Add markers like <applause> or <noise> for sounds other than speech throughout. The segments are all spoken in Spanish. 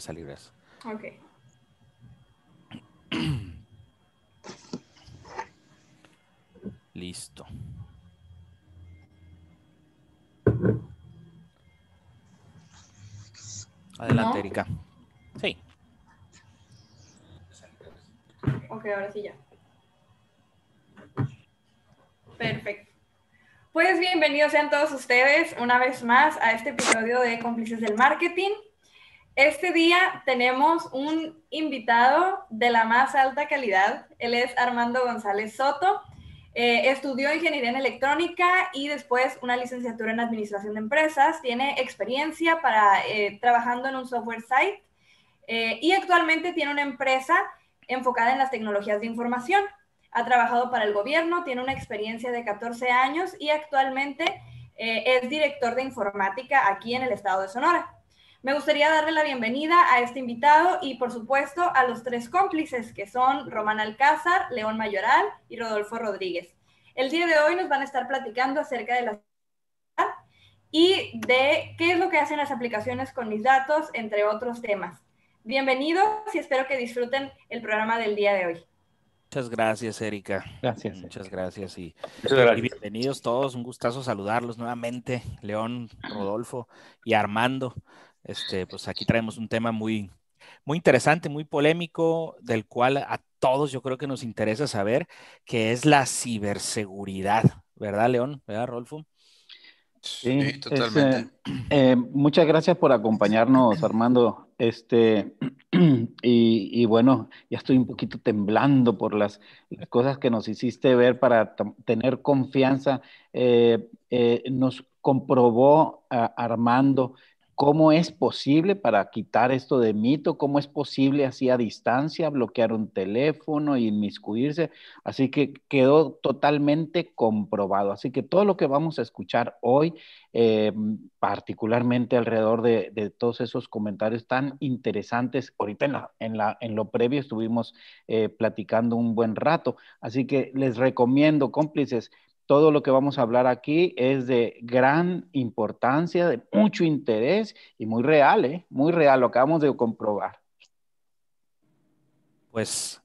salir eso. Ok. Listo. Adelante, ¿No? Erika. Sí. Ok, ahora sí ya. Perfecto. Pues bienvenidos sean todos ustedes una vez más a este episodio de Cómplices del Marketing. Este día tenemos un invitado de la más alta calidad. Él es Armando González Soto. Eh, estudió ingeniería en electrónica y después una licenciatura en administración de empresas. Tiene experiencia para eh, trabajando en un software site eh, y actualmente tiene una empresa enfocada en las tecnologías de información. Ha trabajado para el gobierno, tiene una experiencia de 14 años y actualmente eh, es director de informática aquí en el estado de Sonora. Me gustaría darle la bienvenida a este invitado y, por supuesto, a los tres cómplices que son Román Alcázar, León Mayoral y Rodolfo Rodríguez. El día de hoy nos van a estar platicando acerca de la y de qué es lo que hacen las aplicaciones con mis datos, entre otros temas. Bienvenidos y espero que disfruten el programa del día de hoy. Muchas gracias, Erika. Gracias. Muchas gracias y, Muchas y gracias. bienvenidos todos. Un gustazo saludarlos nuevamente, León, Rodolfo y Armando. Este, pues aquí traemos un tema muy, muy interesante, muy polémico, del cual a todos yo creo que nos interesa saber, que es la ciberseguridad, ¿verdad, León? ¿Verdad, Rodolfo? Sí, Sí, es, totalmente. eh, eh, muchas gracias por acompañarnos, Armando. Este, <clears throat> y, y bueno, ya estoy un poquito temblando por las, las cosas que nos hiciste ver para tener confianza. Eh, eh, nos comprobó a Armando cómo es posible para quitar esto de mito, cómo es posible así a distancia bloquear un teléfono y inmiscuirse. Así que quedó totalmente comprobado. Así que todo lo que vamos a escuchar hoy, eh, particularmente alrededor de, todos esos comentarios tan interesantes, ahorita en lo previo estuvimos eh, platicando un buen rato. Así que les recomiendo, cómplices, todo lo que vamos a hablar aquí es de gran importancia, de mucho interés y muy real, ¿eh? Muy real, lo acabamos de comprobar. Pues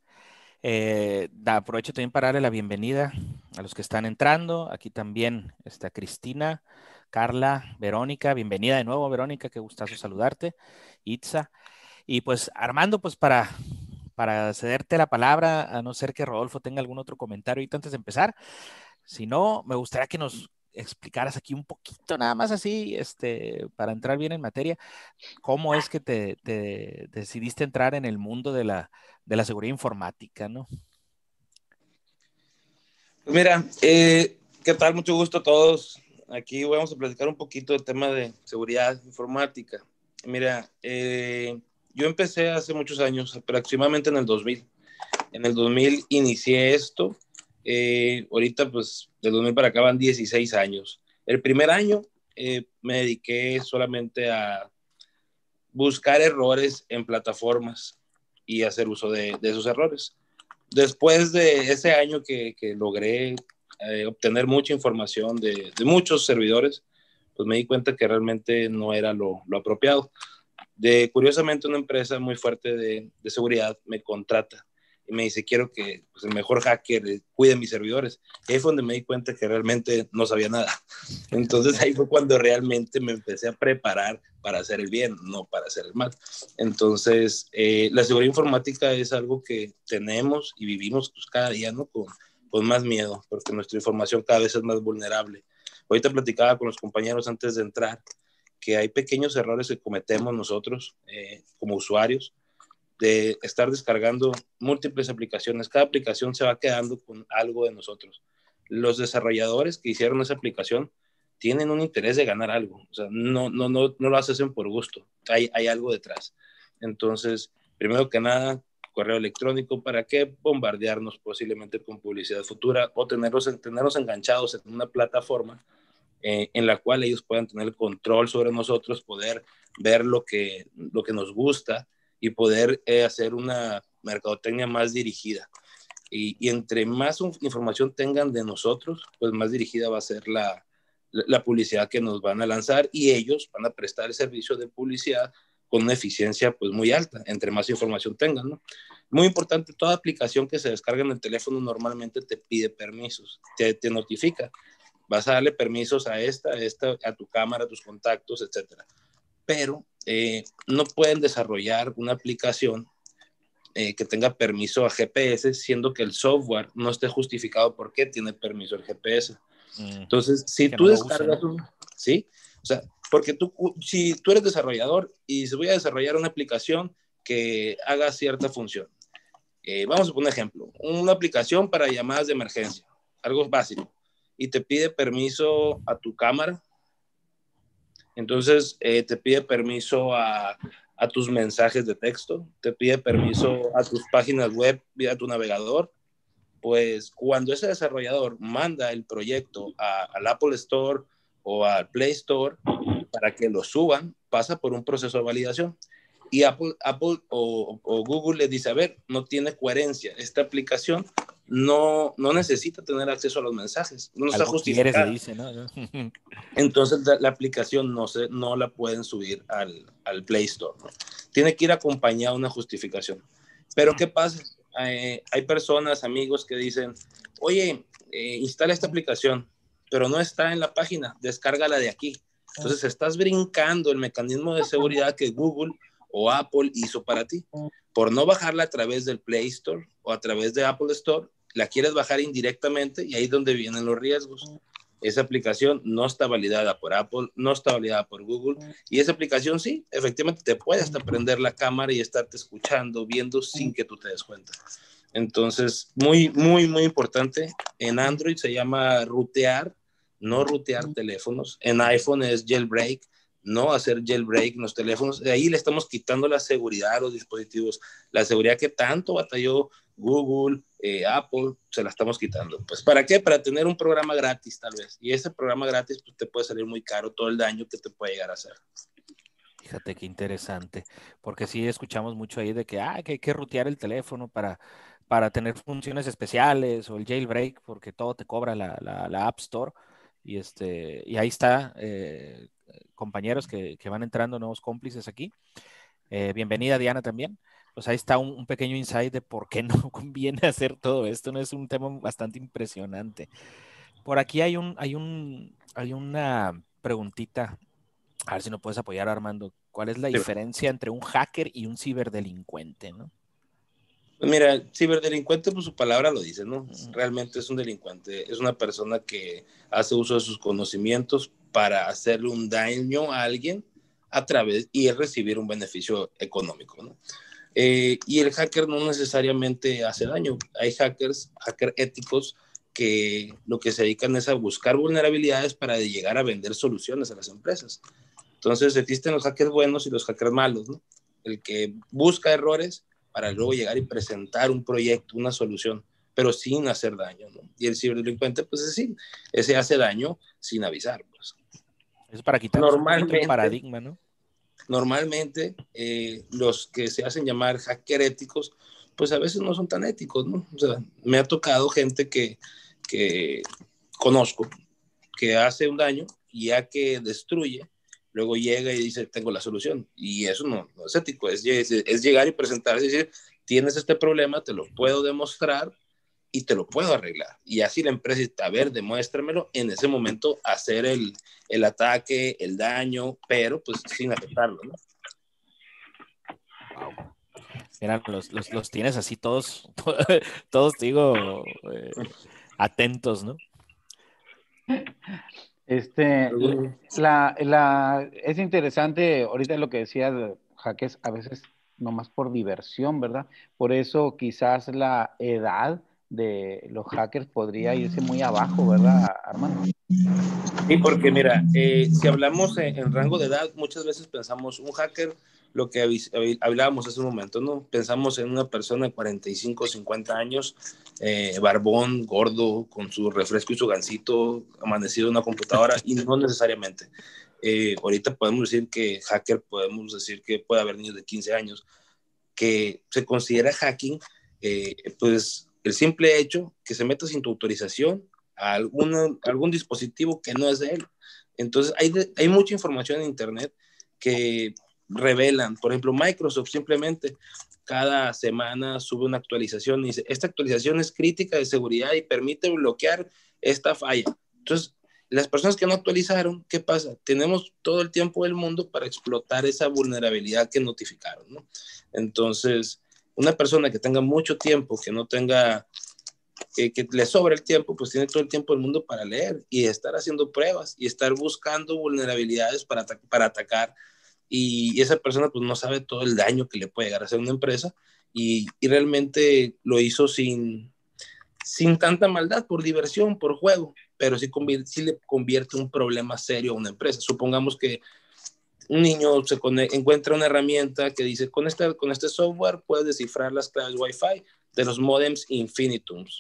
eh, aprovecho también para darle la bienvenida a los que están entrando. Aquí también está Cristina, Carla, Verónica. Bienvenida de nuevo, Verónica, qué gustazo saludarte. Itza. Y pues Armando, pues para, para cederte la palabra, a no ser que Rodolfo tenga algún otro comentario ahorita antes de empezar. Si no, me gustaría que nos explicaras aquí un poquito, nada más así, este, para entrar bien en materia, cómo es que te, te decidiste entrar en el mundo de la, de la seguridad informática, ¿no? Pues mira, eh, ¿qué tal? Mucho gusto a todos. Aquí vamos a platicar un poquito del tema de seguridad informática. Mira, eh, yo empecé hace muchos años, aproximadamente en el 2000. En el 2000 inicié esto. Eh, ahorita, pues, del 2000 para acá van 16 años. El primer año eh, me dediqué solamente a buscar errores en plataformas y hacer uso de, esos errores. Después de ese año que, logré eh, obtener mucha información de, muchos servidores, pues me di cuenta que realmente no era lo, apropiado. De, curiosamente, una empresa muy fuerte de seguridad me contrata y me dice, quiero que pues, el mejor hacker cuide mis servidores. Y ahí fue donde me di cuenta que realmente no sabía nada. <laughs> Entonces ahí fue cuando realmente me empecé a preparar para hacer el bien, no para hacer el mal. Entonces, eh, la seguridad informática es algo que tenemos y vivimos pues, cada día, ¿no? Con, con más miedo, porque nuestra información cada vez es más vulnerable. Ahorita platicaba con los compañeros antes de entrar que hay pequeños errores que cometemos nosotros eh, como usuarios de estar descargando múltiples aplicaciones. Cada aplicación se va quedando con algo de nosotros. Los desarrolladores que hicieron esa aplicación tienen un interés de ganar algo. O sea, no, no, no, no lo hacen por gusto. Hay, hay algo detrás. Entonces, primero que nada, correo electrónico, ¿para qué bombardearnos posiblemente con publicidad futura o tenerlos, tenerlos enganchados en una plataforma eh, en la cual ellos puedan tener control sobre nosotros, poder ver lo que, lo que nos gusta, y poder eh, hacer una mercadotecnia más dirigida. Y, entre más información tengan de nosotros, pues más dirigida va a ser la, la, publicidad que nos van a lanzar y ellos van a prestar el servicio de publicidad con una eficiencia pues muy alta, entre más información tengan, ¿no? Muy importante, toda aplicación que se descarga en el teléfono normalmente te pide permisos, te, te notifica. Vas a darle permisos a esta, a esta, a tu cámara, a tus contactos, etcétera. Pero eh, no pueden desarrollar una aplicación eh, que tenga permiso a GPS, siendo que el software no esté justificado por qué tiene permiso el GPS. Mm. Entonces, si tú descargas un, ¿sí? O sea, porque tú, si tú eres desarrollador y se voy a desarrollar una aplicación que haga cierta función, eh, vamos a poner un ejemplo, una aplicación para llamadas de emergencia, algo básico, y te pide permiso a tu cámara, entonces eh, te pide permiso a, a, tus mensajes de texto, te pide permiso a tus páginas web vía tu navegador, pues cuando ese desarrollador manda el proyecto al Apple Store o al Play Store para que lo suban, pasa por un proceso de validación. Y Apple, Apple o, Google le dice, a ver, no tiene coherencia, esta aplicación no, no necesita tener acceso a los mensajes, no está. Dice, ¿no? <laughs> Entonces la, aplicación no, se, no la pueden subir al, al Play Store. Tiene que ir acompañada una justificación. Pero ¿qué pasa? Eh, hay personas, amigos que dicen, oye, eh, instala esta aplicación, pero no está en la página, descárgala de aquí. Entonces estás brincando el mecanismo de seguridad que Google o Apple hizo para ti. Por no bajarla a través del Play Store o a través de Apple Store, la quieres bajar indirectamente y ahí es donde vienen los riesgos. Esa aplicación no está validada por Apple, no está validada por Google y esa aplicación sí, efectivamente te puede hasta prender la cámara y estarte escuchando, viendo sin que tú te des cuenta. Entonces, muy, muy, muy importante. En Android se llama rutear, no rutear teléfonos. En iPhone es jailbreak no hacer jailbreak en los teléfonos. De ahí le estamos quitando la seguridad a los dispositivos, la seguridad que tanto batalló Google, eh, Apple, se la estamos quitando. Pues ¿para qué? Para tener un programa gratis tal vez. Y ese programa gratis pues, te puede salir muy caro todo el daño que te puede llegar a hacer. Fíjate qué interesante, porque sí escuchamos mucho ahí de que, ah, que hay que rutear el teléfono para, para tener funciones especiales o el jailbreak, porque todo te cobra la, la, App Store. Y, este, y ahí está, eh, compañeros que, van entrando, nuevos cómplices aquí. Eh, bienvenida Diana también. Pues ahí está un, pequeño insight de por qué <laughs> no conviene hacer todo esto. No es un tema bastante impresionante. Por aquí hay un, hay un, hay una preguntita. A ver si nos puedes apoyar, Armando. ¿Cuál es la diferencia entre un hacker y un ciberdelincuente, no? Pues mira, ciberdelincuente, pues su palabra lo dice, ¿no? Realmente es un delincuente, es una persona que hace uso de sus conocimientos para hacerle un daño a alguien a través y recibir un beneficio económico, ¿no? Eh, y el hacker no necesariamente hace daño. Hay hackers, hackers éticos, que lo que se dedican es a buscar vulnerabilidades para llegar a vender soluciones a las empresas. Entonces existen los hackers buenos y los hackers malos, ¿no? El que busca errores para luego llegar y presentar un proyecto, una solución, pero sin hacer daño, ¿no? Y el ciberdelincuente, pues es sí, ese hace daño sin avisar, pues. Es para quitar normalmente, el paradigma, ¿no? Normalmente, eh, los que se hacen llamar hacker éticos, pues a veces no son tan éticos, ¿no? O sea, me ha tocado gente que, que conozco, que hace un daño y ya que destruye, luego llega y dice, tengo la solución. Y eso no, es ético, es, es, llegar y presentarse y decir, tienes este problema, te lo puedo demostrar y te lo puedo arreglar. Y así la empresa dice, a ver, demuéstramelo, en ese momento hacer el, el ataque, el daño, pero pues sin afectarlo, ¿no? Wow. Mira, los, los, los, tienes así todos, <laughs> todos digo, eh, atentos, ¿no? Este, la, la, es interesante, ahorita lo que decías, Jaques, a veces nomás por diversión, ¿verdad? Por eso quizás la edad de los hackers podría irse muy abajo, ¿verdad, Armando? Sí, porque mira, eh, si hablamos en, rango de edad, muchas veces pensamos un hacker lo que hablábamos hace un momento, ¿no? Pensamos en una persona de 45, 50 años, eh, barbón, gordo, con su refresco y su gancito, amanecido en una computadora, y no necesariamente. Eh, ahorita podemos decir que hacker, podemos decir que puede haber niños de 15 años, que se considera hacking, eh, pues el simple hecho que se meta sin tu autorización a algún, algún dispositivo que no es de él. Entonces, hay, hay mucha información en Internet que revelan. Por ejemplo, Microsoft simplemente cada semana sube una actualización y dice, esta actualización es crítica de seguridad y permite bloquear esta falla. Entonces, las personas que no actualizaron, ¿qué pasa? Tenemos todo el tiempo del mundo para explotar esa vulnerabilidad que notificaron, ¿no? Entonces, una persona que tenga mucho tiempo, que no tenga, que, le sobre el tiempo, pues tiene todo el tiempo del mundo para leer y estar haciendo pruebas y estar buscando vulnerabilidades para, para atacar. Y, esa persona pues no sabe todo el daño que le puede llegar a hacer una empresa y, y realmente lo hizo sin, sin tanta maldad, por diversión, por juego pero sí, sí le convierte un problema serio a una empresa. Supongamos que un niño se encuentra una herramienta que dice, con este, con este software puedes descifrar las claves Wi-Fi de los modems Infinitums.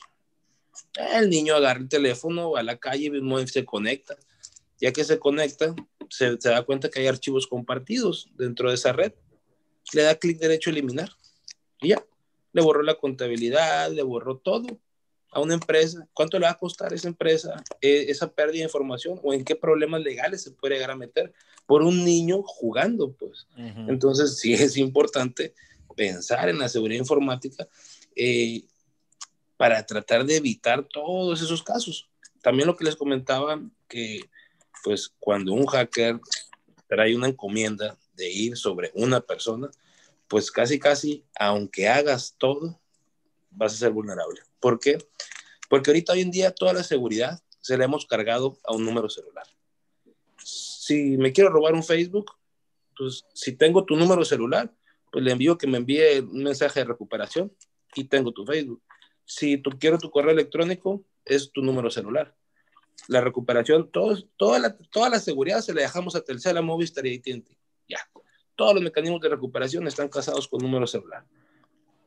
El niño agarra el teléfono, va a la calle, modem se conecta. Ya que se conecta, se, se da cuenta que hay archivos compartidos dentro de esa red. Le da clic derecho a eliminar. Y ya, le borró la contabilidad, le borró todo a una empresa, ¿cuánto le va a costar a esa empresa eh, esa pérdida de información o en qué problemas legales se puede llegar a meter por un niño jugando? Pues entonces sí es importante pensar en la seguridad informática eh, para tratar de evitar todos esos casos. También lo que les comentaba, que pues cuando un hacker trae una encomienda de ir sobre una persona, pues casi casi, aunque hagas todo, vas a ser vulnerable. ¿Por qué? Porque ahorita hoy en día toda la seguridad se la hemos cargado a un número celular. Si me quiero robar un Facebook, pues si tengo tu número celular, pues le envío que me envíe un mensaje de recuperación y tengo tu Facebook. Si tú quiero tu correo electrónico, es tu número celular. La recuperación, toda, la, toda la seguridad se la dejamos a Telcel, a Movistar y AT&T. Ya. Todos los mecanismos de recuperación están casados con número celular.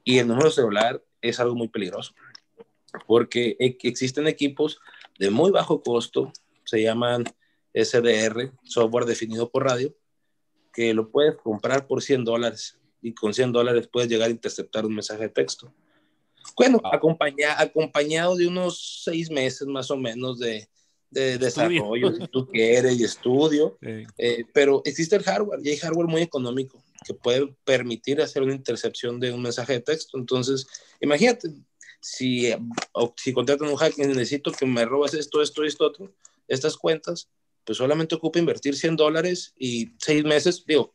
Y el número celular es algo muy peligroso, porque e, existen equipos de muy bajo costo, se llaman SDR, software definido por radio, que lo puedes comprar por 100 dólares y con 100 dólares puedes llegar a interceptar un mensaje de texto. Bueno, acompañado de unos seis meses más o menos de, de desarrollo, si tú quieres, y estudio, eh, pero existe el hardware y hay hardware muy económico que puede permitir hacer una intercepción de un mensaje de texto. Entonces, imagínate, si, si contratan un hack y necesito que me robas esto, esto, esto, otro, estas cuentas, pues solamente ocupa invertir 100 dólares y seis meses, digo,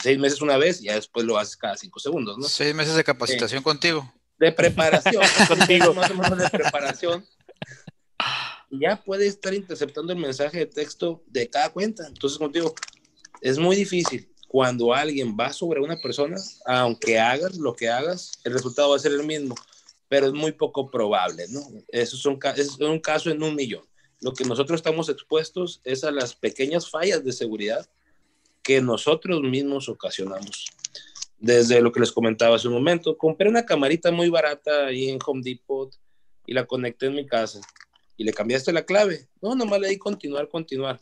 seis meses una vez y ya después lo haces cada cinco segundos, ¿no? Seis meses de capacitación eh, contigo. De preparación, <laughs> contigo. Más o menos de preparación. Ya puede estar interceptando el mensaje de texto de cada cuenta. Entonces, contigo, es muy difícil cuando alguien va sobre una persona, aunque hagas lo que hagas, el resultado va a ser el mismo, pero es muy poco probable, ¿no? Eso es un, es un caso en un millón. Lo que nosotros estamos expuestos es a las pequeñas fallas de seguridad que nosotros mismos ocasionamos. Desde lo que les comentaba hace un momento, compré una camarita muy barata ahí en Home Depot y la conecté en mi casa y le cambiaste la clave. No, nomás le di continuar, continuar.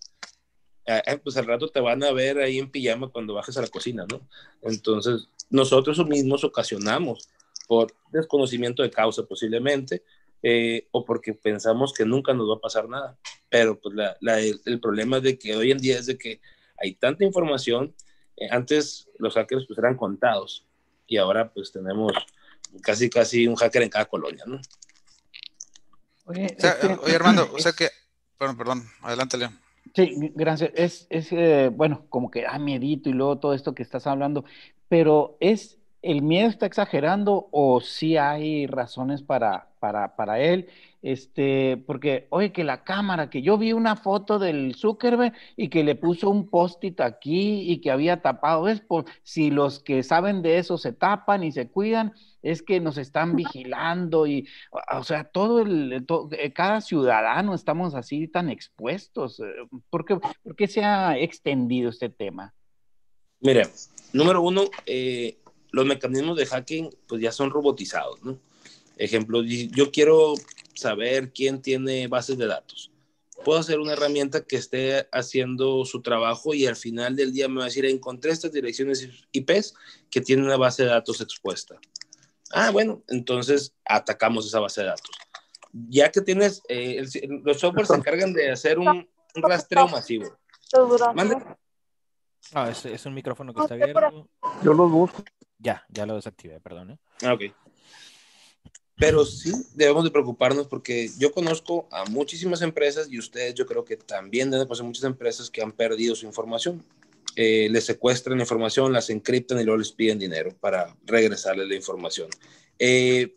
Eh, pues al rato te van a ver ahí en pijama cuando bajes a la cocina, ¿no? Entonces, nosotros mismos ocasionamos por desconocimiento de causa posiblemente, eh, o porque pensamos que nunca nos va a pasar nada. Pero pues el, problema es de que hoy en día es de que hay tanta información, eh, antes los hackers pues eran contados y ahora pues tenemos casi casi un hacker en cada colonia, ¿no? Oye, este, oye Armando, <clears throat> o sea que, perdón, perdón, adelante León. Sí, gracias. Es, es eh, bueno, como que, ah, miedito y luego todo esto que estás hablando, pero es, ¿el miedo está exagerando o sí hay razones para, para, para él? Este, porque, oye, que la cámara, que yo vi una foto del Zuckerberg y que le puso un post-it aquí y que había tapado, es por si los que saben de eso se tapan y se cuidan, es que nos están vigilando y, o sea, todo el, eh, cada ciudadano estamos así tan expuestos. Eh, ¿Por qué, se ha extendido este tema? Mira, número uno, eh, los mecanismos de hacking pues ya son robotizados, ¿no? Ejemplo, yo quiero saber quién tiene bases de datos. Puedo hacer una herramienta que esté haciendo su trabajo y al final del día me va a decir, encontré estas direcciones IPs que tienen una base de datos expuesta. Ah, bueno, entonces atacamos esa base de datos. Ya que tienes, eh, los softwares se encargan de hacer un, rastreo masivo. No, es, un micrófono que está abierto. Yo lo busco. Ya, ya lo desactivé, perdón. ¿eh? Ah, ok. Pero sí debemos de preocuparnos porque yo conozco a muchísimas empresas y ustedes yo creo que también deben pasar muchas empresas que han perdido su información. Eh, les secuestran la información, las encriptan y luego les piden dinero para regresarles la información. Eh,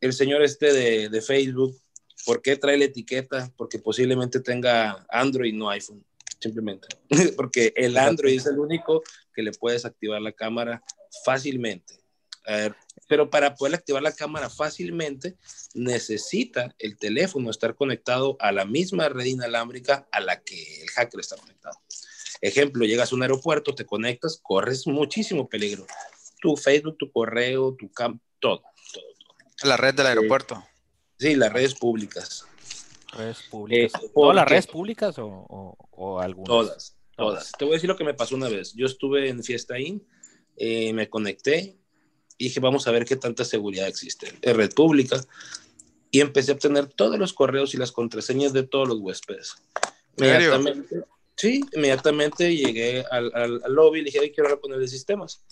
el señor este de, de, Facebook, ¿por qué trae la etiqueta? Porque posiblemente tenga Android, no iPhone, simplemente. <laughs> Porque el Android es el único que le puedes activar la cámara fácilmente. pero para poder activar la cámara fácilmente, necesita el teléfono estar conectado a la misma red inalámbrica a la que el hacker está conectado. Ejemplo, llegas a un aeropuerto, te conectas, corres muchísimo peligro. Tu Facebook, tu correo, tu camp, todo, todo, todo. La red del aeropuerto. sí, las redes públicas. Redes públicas. Eh, ¿Todas las redes públicas o, o, algunas? Todas, todas, Te voy a decir lo que me pasó una vez. Yo estuve en Fiesta In, eh, me conecté y dije, vamos a ver qué tanta seguridad existe en red pública. Y empecé a obtener todos los correos y las contraseñas de todos los huéspedes. Inmediatamente, Sí, inmediatamente llegué al, al, lobby y dije, quiero hablar con el de sistemas.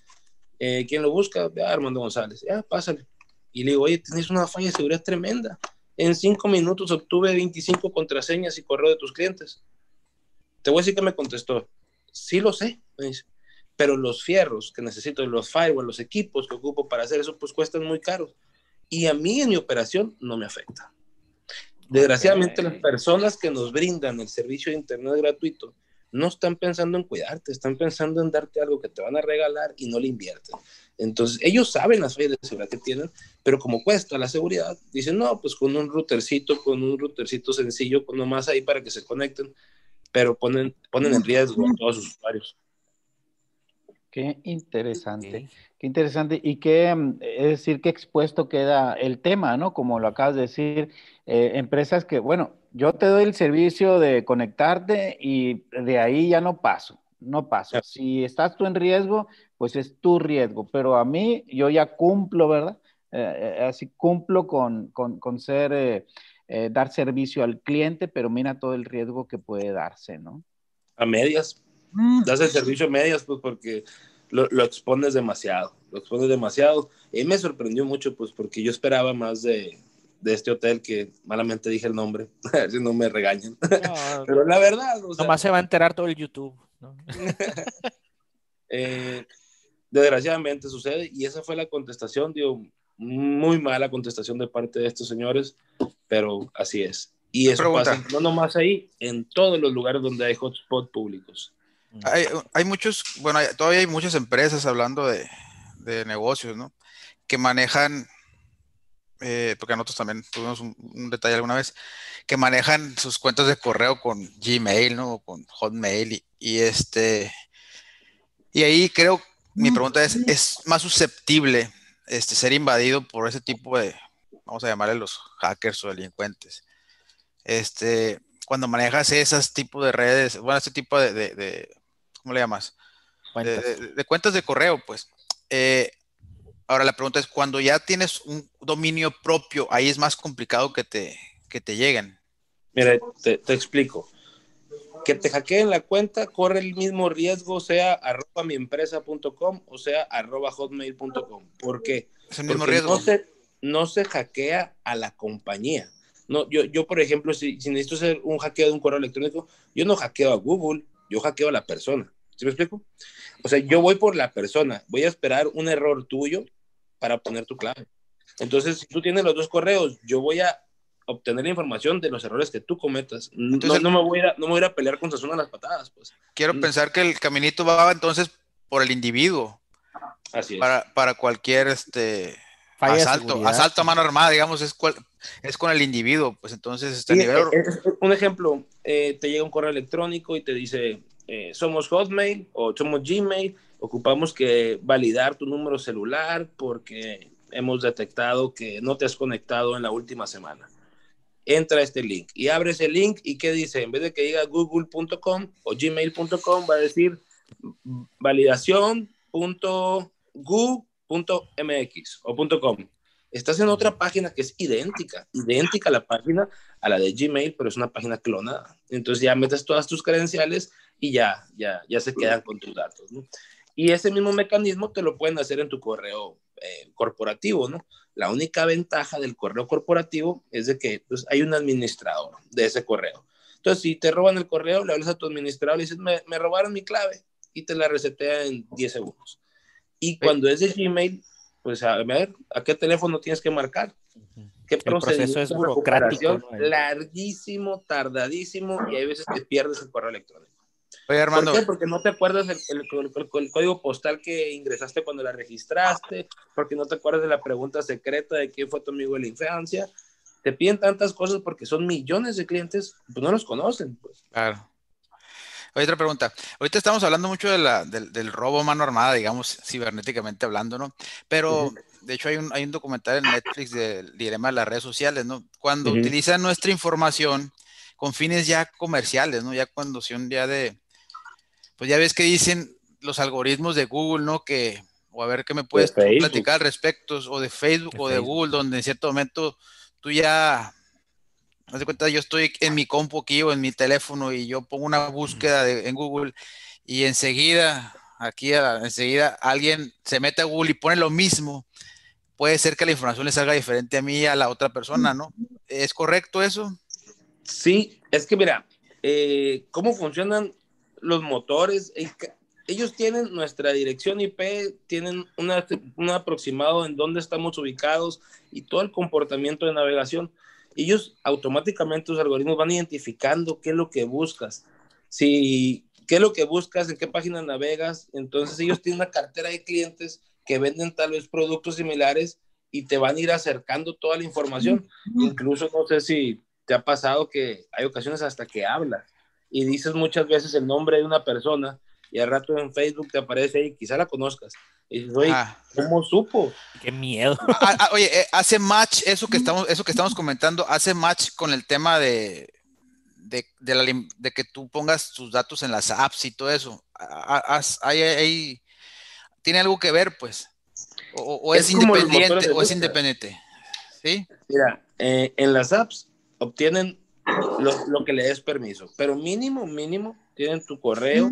Eh, ¿Quién lo busca? Ah, Armando González. Ya, pásale. Y le digo, oye, tienes una falla de seguridad tremenda. En cinco minutos obtuve 25 contraseñas y correo de tus clientes. Te voy a decir que me contestó. Sí lo sé, me dice. Pero los fierros que necesito, los firewall, los equipos que ocupo para hacer eso, pues cuestan muy caros. Y a mí en mi operación no me afecta. Desgraciadamente, las personas que nos brindan el servicio de Internet gratuito no están pensando en cuidarte, están pensando en darte algo que te van a regalar y no le invierten. Entonces, ellos saben las fallas de seguridad que tienen, pero como cuesta la seguridad, dicen, no, pues con un routercito, con un routercito sencillo, con nomás ahí para que se conecten, pero ponen, ponen en riesgo a todos sus usuarios. Qué interesante, qué interesante. Y qué, mm, es decir, qué expuesto queda el tema, ¿no? Como lo acabas de decir, eh, empresas que, bueno, yo te doy el servicio de conectarte y de ahí ya no paso, no paso. Si estás tú en riesgo, pues es tu riesgo, pero a mí yo ya cumplo, ¿verdad? Eh, eh, así cumplo con, con, con ser, dar servicio al cliente, pero mira todo el riesgo que puede darse, ¿no? A medias. Das el servicio a medias, pues porque lo, lo, expones demasiado, lo expones demasiado. Y me sorprendió mucho, pues porque yo esperaba más de, de este hotel que malamente dije el nombre, <laughs> a ver si no me regañan. <laughs> Pero la verdad, o sea, nomás se va a enterar todo el YouTube. ¿no? <laughs> eh, desgraciadamente sucede y esa fue la contestación, digo, muy mala contestación de parte de estos señores, pero así es. Y eso pasa no nomás ahí, en todos los lugares donde hay hotspots públicos. Hay, hay, muchos, bueno, todavía hay muchas empresas hablando de, de negocios, ¿no? Que manejan, eh, porque nosotros también tuvimos un, detalle alguna vez, que manejan sus cuentas de correo con Gmail, ¿no? O con Hotmail y, y este, y ahí creo, mi pregunta es, ¿es más susceptible este, ser invadido por ese tipo de, vamos a llamarle los hackers o delincuentes? Este, cuando manejas esos tipos de redes, bueno, ese tipo de, de ¿cómo le llamas? De, cuentas de correo, pues. Eh, ahora la pregunta es, cuando ya tienes un dominio propio, ahí es más complicado que te, que te lleguen. Mira, te, explico. Que te hackeen la cuenta corre el mismo riesgo, sea arroba miempresa.com o sea arroba hotmail.com. ¿Por qué? Es el mismo riesgo. No se, no se hackea a la compañía. No, yo, yo, por ejemplo, si, si necesito hacer un hackeo de un correo electrónico, yo no hackeo a Google, yo hackeo a la persona. ¿Sí me explico? O sea, yo voy por la persona, voy a esperar un error tuyo para obtener tu clave. Entonces, si tú tienes los dos correos, yo voy a obtener la información de los errores que tú cometas. Entonces, no, me voy a, no me voy a pelear contra una a las patadas. Pues. Quiero pensar que el caminito va entonces por el individuo. Así es. Para, para cualquier este, asalto, asalto a mano armada, digamos, es, es con el individuo. Pues entonces, este nivel... Un ejemplo, eh, te llega un correo electrónico y te dice, eh, somos Hotmail o somos Gmail, ocupamos que validar tu número celular porque hemos detectado que no te has conectado en la última semana. Entra a este link y abres el link y ¿qué dice? En vez de que diga google.com o gmail.com, va a decir validación.gu.mx o .com. Estás en otra página que es idéntica, idéntica a la página a la de Gmail, pero es una página clonada. Entonces ya metes todas tus credenciales y ya, ya, ya se quedan con tus datos, ¿no? Y ese mismo mecanismo te lo pueden hacer en tu correo eh, corporativo, ¿no? La única ventaja del correo corporativo es de que pues, hay un administrador de ese correo. Entonces, si te roban el correo, le hablas a tu administrador y dices, me, me robaron mi clave y te la resetea en 10 segundos. Y cuando es de Gmail, pues a ver, ¿a qué teléfono tienes que marcar? ¿Qué proceso es burocrático? Larguísimo, tardadísimo y hay veces que pierdes el correo electrónico. Oye, Armando. ¿Por qué? Porque no te acuerdas el, código postal que ingresaste cuando la registraste, porque no te acuerdas de la pregunta secreta de quién fue tu amigo de la infancia. Te piden tantas cosas porque son millones de clientes, pues no los conocen. Pues. Claro. Oye, otra pregunta. Ahorita estamos hablando mucho de la, del, robo mano armada, digamos, cibernéticamente hablando, ¿no? Pero, de hecho, hay un, hay un documental en Netflix del dilema de las redes sociales, ¿no? Cuando utilizan nuestra información con fines ya comerciales, ¿no? Ya cuando son ya de, pues ya ves que dicen los algoritmos de Google, ¿no? Que, o a ver qué me puedes platicar al respecto, o de Facebook o de Google, donde en cierto momento tú ya Haz de cuenta, yo estoy en mi compu aquí o en mi teléfono y yo pongo una búsqueda en Google y enseguida, aquí enseguida alguien se mete a Google y pone lo mismo. Puede ser que la información le salga diferente a mí y a la otra persona, ¿no? ¿Es correcto eso? Sí, es que mira, eh, ¿cómo funcionan los motores? Ellos tienen nuestra dirección IP, tienen un aproximado en dónde estamos ubicados y todo el comportamiento de navegación ellos automáticamente sus algoritmos van identificando qué es lo que buscas. Si, qué es lo que buscas, en qué página navegas. Entonces ellos tienen una cartera de clientes que venden tal vez productos similares y te van a ir acercando toda la información. Incluso no sé si te ha pasado que hay ocasiones hasta que hablas y dices muchas veces el nombre de una persona y al rato en Facebook te aparece y quizá la conozcas. Y oye, ¿cómo supo? Qué miedo. <laughs> Ah, ah, oye, eh, hace match eso que estamos, eso que estamos comentando, hace match con el tema de, de, de, que tú pongas tus datos en las apps y todo eso. Hay, ¿Tiene algo que ver, pues? ¿O, es, independiente? ¿O es independiente? ¿Sí? Mira, eh, en las apps obtienen lo, lo, que le des permiso, pero mínimo, mínimo, tienen tu correo,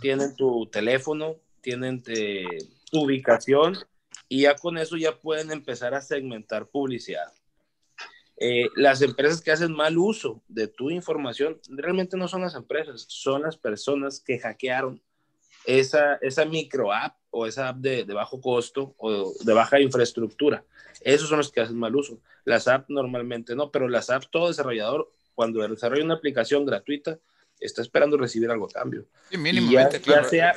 tienen tu teléfono, tienen ubicación y ya con eso ya pueden empezar a segmentar publicidad. Eh, las empresas que hacen mal uso de tu información realmente no son las empresas, son las personas que hackearon esa, esa micro app o esa app de, de, bajo costo o de baja infraestructura. Esos son los que hacen mal uso. Las apps normalmente no, pero las apps, todo desarrollador, cuando desarrolla una aplicación gratuita, está esperando recibir algo a cambio. Sí, mínimamente, ya, sea,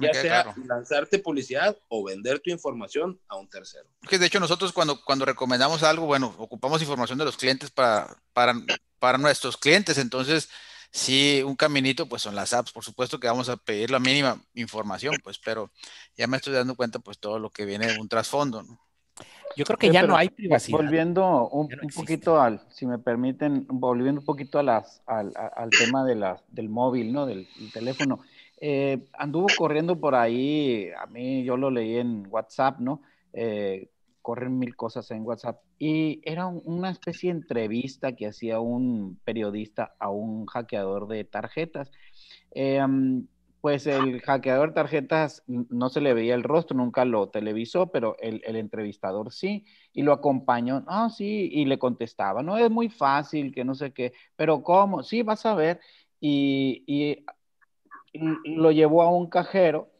ya sea lanzarte publicidad o vender tu información a un tercero. Que de hecho nosotros cuando, cuando recomendamos algo, bueno, ocupamos información de los clientes para, para, para nuestros clientes, entonces sí, un caminito, pues son las apps, por supuesto que vamos a pedir la mínima información, pues, pero ya me estoy dando cuenta, pues, todo lo que viene de un trasfondo, ¿no? Yo creo que ya no hay privacidad. Volviendo un, poquito al, si me permiten, volviendo un poquito a las, al, tema de la, del móvil, ¿no? Del, teléfono. Eh, anduvo corriendo por ahí, a mí yo lo leí en WhatsApp, ¿no? Eh, corren mil cosas en WhatsApp. Y era una especie de entrevista que hacía un periodista a un hackeador de tarjetas. Eh, pues el hackeador de tarjetas no se le veía el rostro, nunca lo televisó, pero el, entrevistador sí, y lo acompañó, ah, sí, y le contestaba, no es muy fácil, que no sé qué, pero ¿cómo? Sí, vas a ver, y, lo llevó a un cajero,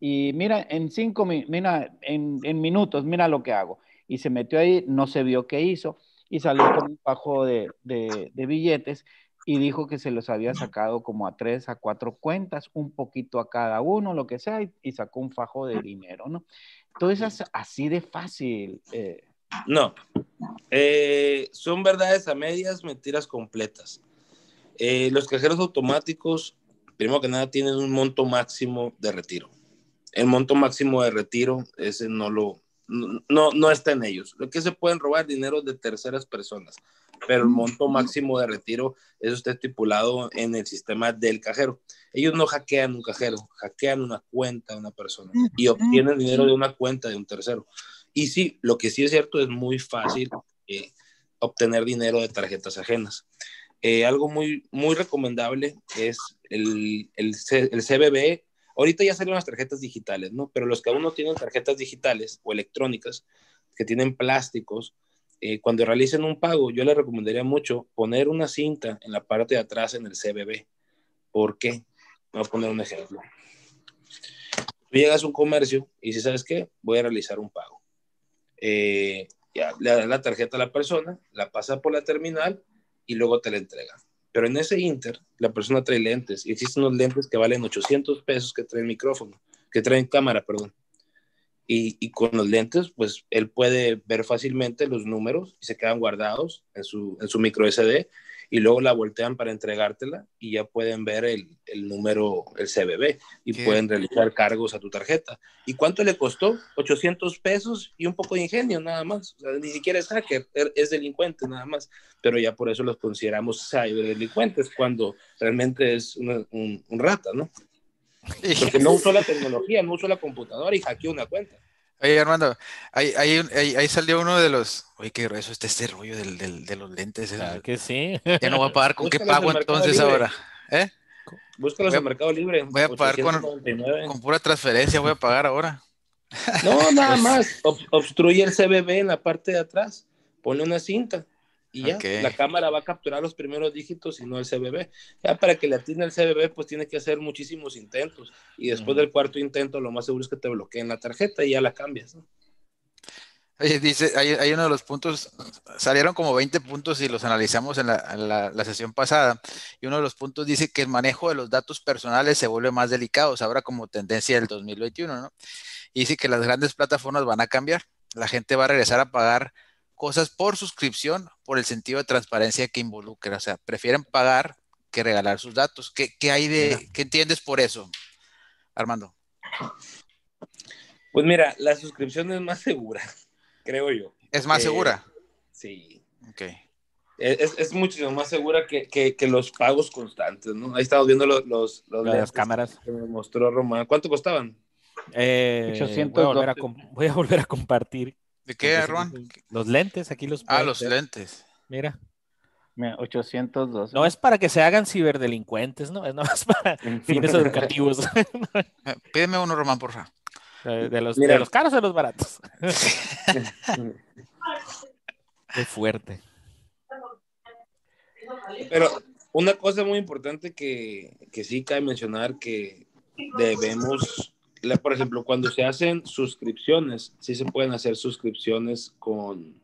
y mira, en cinco, mira, en, minutos, mira lo que hago, y se metió ahí, no se vio qué hizo, y salió con un fajo de, de billetes, y dijo que se los había sacado como a tres, a cuatro cuentas, un poquito a cada uno, lo que sea, y, sacó un fajo de dinero, ¿no? Entonces, así de fácil. Eh. No, eh, son verdades a medias, mentiras completas. Eh, los cajeros automáticos, primero que nada, tienen un monto máximo de retiro. El monto máximo de retiro, ese no lo, no, no está en ellos. Lo que se pueden robar dinero de terceras personas pero el monto máximo de retiro, eso está estipulado en el sistema del cajero. Ellos no hackean un cajero, hackean una cuenta de una persona y obtienen dinero de una cuenta de un tercero. Y sí, lo que sí es cierto es muy fácil eh, obtener dinero de tarjetas ajenas. Eh, algo muy, muy recomendable es el, el, el CBB, ahorita ya salieron las tarjetas digitales, ¿no? Pero los que aún no tienen tarjetas digitales o electrónicas, que tienen plásticos, eh, cuando realicen un pago, yo les recomendaría mucho poner una cinta en la parte de atrás en el CBB. ¿Por qué? Voy a poner un ejemplo. Tú llegas a un comercio y si sabes qué, voy a realizar un pago. Eh, ya, le das la tarjeta a la persona, la pasa por la terminal y luego te la entrega. Pero en ese inter, la persona trae lentes y existen unos lentes que valen 800 pesos que traen micrófono, que traen cámara, perdón. Y, y, con los lentes, pues él puede ver fácilmente los números y se quedan guardados en su, en su micro SD y luego la voltean para entregártela y ya pueden ver el, el número, el CBB y ¿Qué? pueden realizar cargos a tu tarjeta. ¿Y cuánto le costó? 800 pesos y un poco de ingenio nada más. O sea, ni siquiera es hacker, er, es delincuente nada más. Pero ya por eso los consideramos ciberdelincuentes cuando realmente es una, un, un rata, ¿no? Porque no usó la tecnología, no usó la computadora y hackeó una cuenta. Oye, Armando, ahí, ahí, ahí, ahí, salió uno de los. Oye, qué grueso está este rollo del, del, de los lentes. Claro que sí. Ya no voy a pagar con qué pago entonces libre. ahora. ¿Eh? Búscalos en Mercado Libre. Voy a pagar con, con, pura transferencia, voy a pagar ahora. No, nada pues... más. Ob obstruye el CBB en la parte de atrás. Ponle una cinta y ya okay. la cámara va a capturar los primeros dígitos y no el CBB. Ya para que le atine el CBB, pues tiene que hacer muchísimos intentos y después uh -huh. del cuarto intento, lo más seguro es que te bloqueen la tarjeta y ya la cambias. ¿no? Oye, dice, hay, hay, uno de los puntos, salieron como 20 puntos y los analizamos en, la, en la, la, sesión pasada, y uno de los puntos dice que el manejo de los datos personales se vuelve más delicado, ahora como tendencia del 2021, ¿no? Y dice que las grandes plataformas van a cambiar, la gente va a regresar a pagar cosas por suscripción por el sentido de transparencia que involucra. O sea, prefieren pagar que regalar sus datos. ¿Qué, qué hay de, qué entiendes por eso, Armando? Pues mira, la suscripción es más segura, <laughs> creo yo. ¿Es más eh, segura? Sí. Ok. Es, es mucho más segura que, que, que, los pagos constantes, ¿no? Ahí estamos viendo los, los, los las cámaras. Que me mostró Román. ¿Cuánto costaban? Eh, 800 voy, a volver a voy a volver a compartir ¿De qué, Ron? Los lentes, aquí los. Ah, los ver. lentes. Mira. Mira, 802. No es para que se hagan ciberdelincuentes, ¿no? Es más para <laughs> fines educativos. <laughs> Eh, pídeme uno, Román, por favor. De los, de los caros o de los baratos. <laughs> Qué fuerte. Pero una cosa muy importante que, que sí cabe mencionar que debemos la, por ejemplo, cuando se hacen suscripciones, sí se pueden hacer suscripciones con,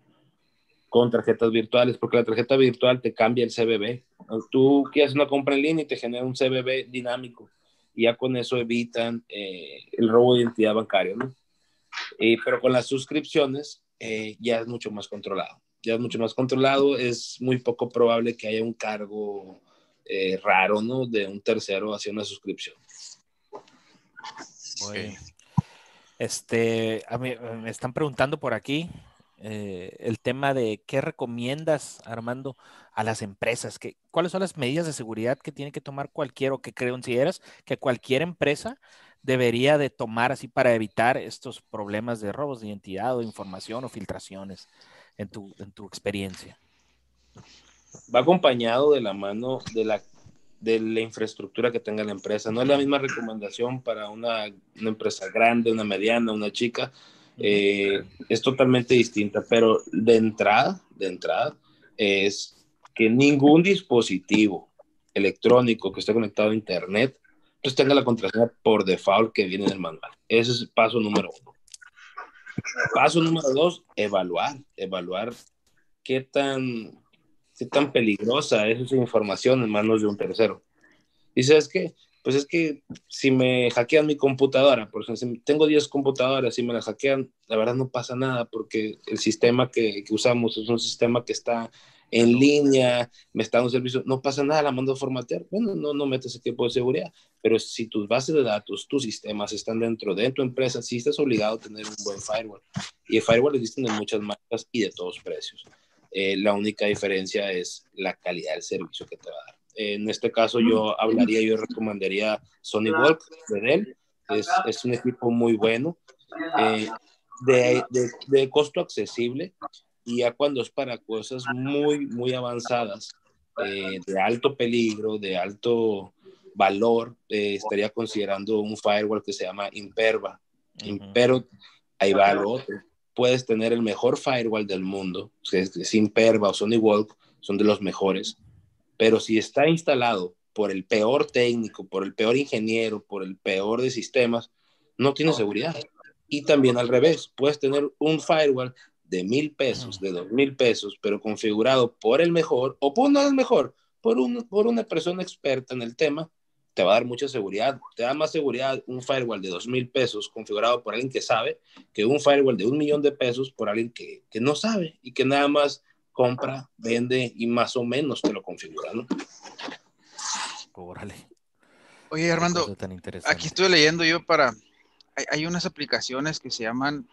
con tarjetas virtuales, porque la tarjeta virtual te cambia el CBB. Tú quieres una compra en línea y te genera un CBB dinámico, y ya con eso evitan eh, el robo de identidad bancaria, ¿no? Y, pero con las suscripciones eh, ya es mucho más controlado. Ya es mucho más controlado, es muy poco probable que haya un cargo eh, raro, ¿no? De un tercero hacia una suscripción. Okay. Este, a mí, me están preguntando por aquí eh, el tema de qué recomiendas, Armando, a las empresas, que, cuáles son las medidas de seguridad que tiene que tomar cualquier o que consideras que cualquier empresa debería de tomar así para evitar estos problemas de robos de identidad o de información o filtraciones en tu, en tu experiencia. Va acompañado de la mano de la de la infraestructura que tenga la empresa. No es la misma recomendación para una, una empresa grande, una mediana, una chica. Eh, es totalmente distinta, pero de entrada, de entrada, es que ningún dispositivo electrónico que esté conectado a Internet pues tenga la contraseña por default que viene en el manual. Ese es el paso número uno. Paso número dos, evaluar, evaluar qué tan qué tan peligrosa es esa información en manos de un tercero. Y sabes qué, pues es que si me hackean mi computadora, por ejemplo, si tengo 10 computadoras y me la hackean, la verdad no pasa nada porque el sistema que, que usamos es un sistema que está en línea, me está dando un servicio, no pasa nada, la mando a formatear. Bueno, no, no metes equipo de seguridad, pero si tus bases de datos, tus sistemas están dentro de tu empresa, sí estás obligado a tener un buen firewall. Y el firewall existen de muchas marcas y de todos precios. Eh, la única diferencia es la calidad del servicio que te va a dar. En este caso yo hablaría, yo recomendaría Sony Walk de Dell, es, es un equipo muy bueno, eh, de, de, de, costo accesible y ya cuando es para cosas muy, muy avanzadas, eh, de alto peligro, de alto, valor, eh, estaría considerando un firewall que se llama Imperva. Pero ahí va lo otro. Puedes tener el mejor firewall del mundo, que es, Imperva o Sony Walk, son de los mejores. Pero si está instalado por el peor técnico, por el peor ingeniero, por el peor de sistemas, no tiene seguridad. Y también al revés, puedes tener un firewall de mil pesos, de dos mil pesos, pero configurado por el mejor, o por no el mejor, por, un, por una persona experta en el tema, te va a dar mucha seguridad. Te da más seguridad un firewall de dos mil pesos configurado por alguien que sabe que un firewall de un millón de pesos por alguien que, que no sabe y que nada más compra, vende y más o menos te lo configura, ¿no? Órale. Oye, Armando, aquí estoy leyendo yo para... Hay, hay, unas aplicaciones que se llaman...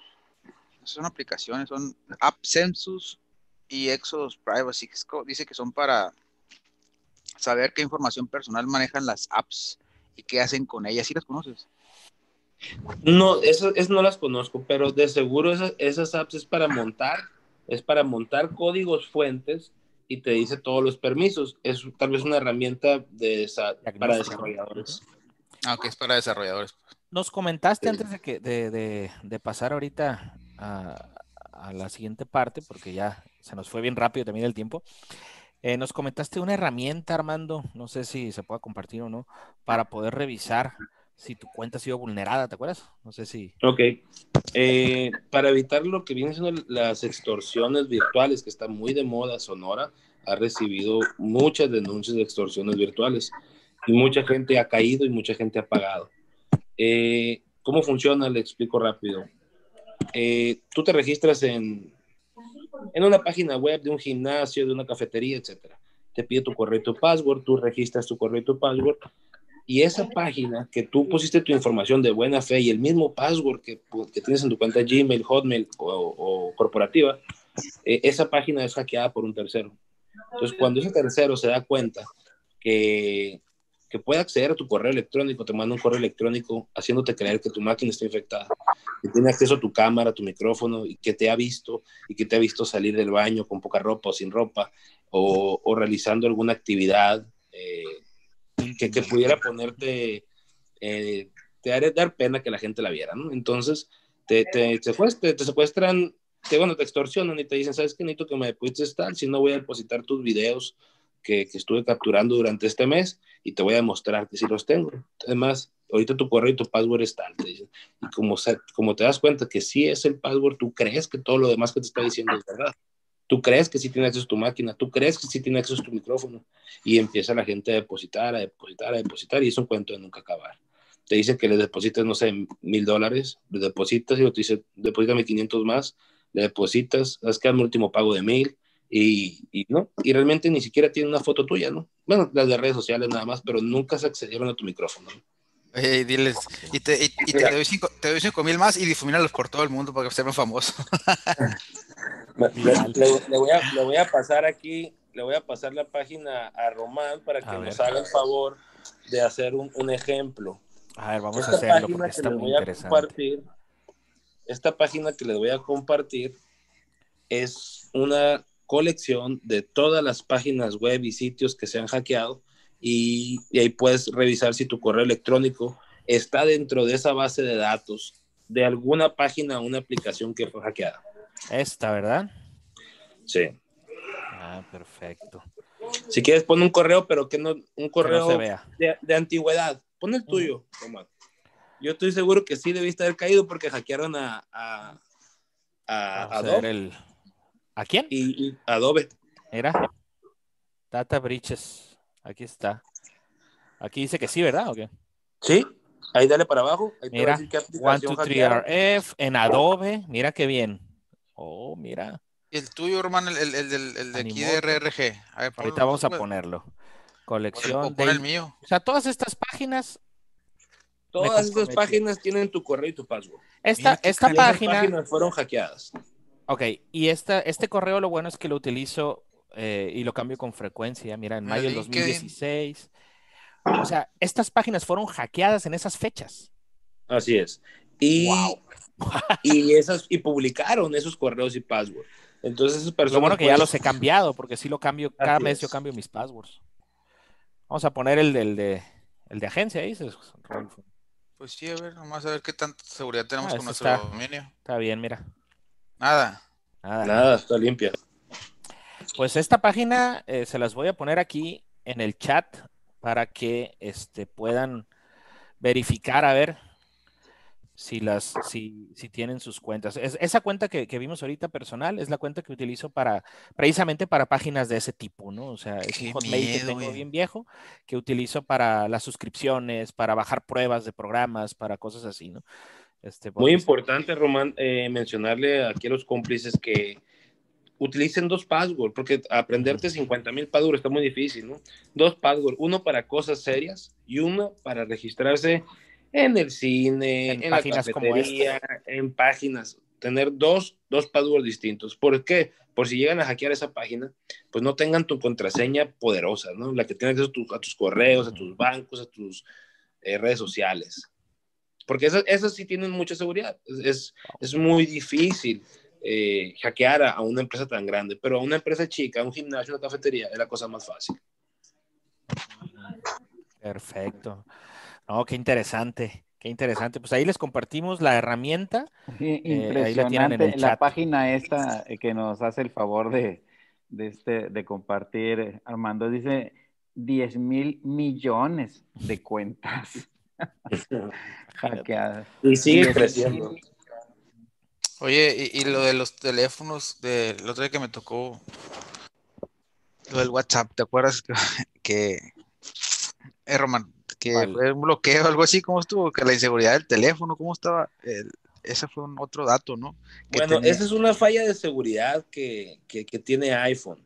Son aplicaciones, son App Census y Exodus Privacy. Dice que son para saber qué información personal manejan las apps y qué hacen con ellas. ¿Sí las conoces? No, eso, no las conozco, pero de seguro esas, esas apps es para montar, es para montar códigos fuentes y te dice todos los permisos. Es tal vez una herramienta de para desarrolladores. Ah, ok, es para desarrolladores. Nos comentaste antes de, que, de, pasar ahorita a, a, la siguiente parte, porque ya se nos fue bien rápido también el tiempo. Eh, nos comentaste una herramienta, Armando, no sé si se puede compartir o no, para poder revisar si tu cuenta ha sido vulnerada, ¿te acuerdas? No sé si. Ok. Eh, para evitar lo que vienen siendo las extorsiones virtuales, que está muy de moda, Sonora ha recibido muchas denuncias de extorsiones virtuales y mucha gente ha caído y mucha gente ha pagado. Eh, ¿Cómo funciona? Le explico rápido. tú te registras en, en una página web de un gimnasio, de una cafetería, etcétera. Te pide tu correo y tu password, tú registras tu correo y tu password, y esa página que tú pusiste tu información de buena fe y el mismo password que, que tienes en tu cuenta Gmail, Hotmail o, corporativa, eh, esa página es hackeada por un tercero. Entonces, cuando ese tercero se da cuenta que que puede acceder a tu correo electrónico, te manda un correo electrónico haciéndote creer que tu máquina está infectada, que tiene acceso a tu cámara, a tu micrófono y que te ha visto y que te ha visto salir del baño con poca ropa o sin ropa o, o realizando alguna actividad eh, que, que, pudiera ponerte, eh, te haría dar pena que la gente la viera, ¿no? Entonces, te, te, te, te secuestran, te, bueno, te extorsionan y te dicen, ¿sabes qué? Necesito que me deposites tal, si no voy a depositar tus videos que, estuve capturando durante este mes y te voy a mostrar que sí los tengo. Además, ahorita tu correo y tu password están. Y como, como te das cuenta que sí es el password, tú crees que todo lo demás que te está diciendo es verdad. Tú crees que sí tiene acceso a tu máquina, tú crees que sí tiene acceso a tu micrófono y empieza la gente a depositar, a depositar, a depositar y es un cuento de nunca acabar. Te dice que le depositas, no sé, mil dólares, le depositas y te dice, deposítame 500 más, le depositas, haz que mi último pago de mil, y, y, ¿no? y realmente ni siquiera tiene una foto tuya, ¿no? Bueno, las de redes sociales nada más, pero nunca se accedieron a tu micrófono. diles, y te, y, te, doy cinco, te doy cinco mil más y difumínalos por todo el mundo para que sean famosos. <laughs> le, le, voy a, le voy a pasar aquí, le voy a pasar la página a Román para que nos haga el favor de hacer un, un ejemplo. A ver, vamos esta a hacerlo porque está muy interesante. Esta página que les voy a compartir es una colección de todas las páginas web y sitios que se han hackeado y, ahí puedes revisar si tu correo electrónico está dentro de esa base de datos de alguna página o una aplicación que fue hackeada. Esta, ¿verdad? Sí. Ah, perfecto. Si quieres, pon un correo, pero que no, un correo De, antigüedad. Pon el tuyo, Yo estoy seguro que sí debiste haber caído porque hackearon a, a, a, El, ¿A quién? Y, Adobe. Era. Data Breaches. Aquí está. Aquí dice que sí, ¿verdad? ¿O qué? Sí. Ahí dale para abajo. mira, 123RF en Adobe. Mira qué bien. Oh, mira. ¿Y el tuyo, hermano? El, el, el, de aquí de RRG. Ahorita vamos a ponerlo. Colección. de... el mío. O sea, todas estas páginas. Todas estas páginas tienen tu correo y tu password. Esta, esta página. páginas fueron hackeadas. Ok, y esta, este correo lo bueno es que lo utilizo eh, y lo cambio con frecuencia. Mira, en mayo del 2016. O sea, estas páginas fueron hackeadas en esas fechas. Así es. Y, <laughs> y, esas, y publicaron esos correos y passwords. Entonces, esas personas. Lo bueno que ya los he cambiado, porque sí lo cambio, cada mes yo cambio mis passwords. Vamos a poner el del de El de agencia, dices, Rodolfo. Pues sí, a ver, nomás a ver qué tanta seguridad tenemos Ah, con eso nuestro está. dominio. Está bien, mira. Nada. Nada. Nada, está limpia. Pues esta página eh, se las voy a poner aquí en el chat para que este, puedan verificar a ver si las si, si tienen sus cuentas. Es- esa cuenta que, que vimos ahorita personal es la cuenta que utilizo para precisamente para páginas de ese tipo, ¿no? O sea, es Qué un Hotmail que tengo bien viejo que utilizo para las suscripciones, para bajar pruebas de programas, para cosas así, ¿no? Este, Muy importante, Román, eh, mencionarle aquí a los cómplices que utilicen dos passwords, porque aprenderte 50 mil passwords está muy difícil, ¿no? Dos passwords, uno para cosas serias y uno para registrarse en el cine, En en, la páginas como cafetería, en páginas. Tener dos, dos passwords distintos. ¿Por qué? Por si llegan a hackear esa página, pues no tengan tu contraseña poderosa, ¿no? La que tiene acceso a, tu- a tus correos, a tus bancos, a tus eh, redes sociales. Porque esas, esas sí tienen mucha seguridad. Es, es, es muy difícil eh, hackear a, a una empresa tan grande, pero a una empresa chica, a un gimnasio, una cafetería, es la cosa más fácil. Perfecto. No, qué interesante, qué interesante. Pues ahí les compartimos la herramienta. Sí, Eh, ahí la tienen en el impresionante la chat. página esta eh, que nos hace el favor de, de, este, de compartir, Armando, dice 10 mil millones de cuentas <laughs> hackeadas. Y sigue 10,000 creciendo. Oye, y, y lo de los teléfonos, de, el otro día que me tocó, lo del WhatsApp, ¿te acuerdas que, <laughs> que eh, Román, que ¿Cuál? fue un bloqueo, algo así, ¿cómo estuvo? Que la inseguridad del teléfono, ¿cómo estaba? El- ese fue un otro dato, ¿no? Que Bueno, tenía- esa es una falla de seguridad que, que, que tiene iPhone,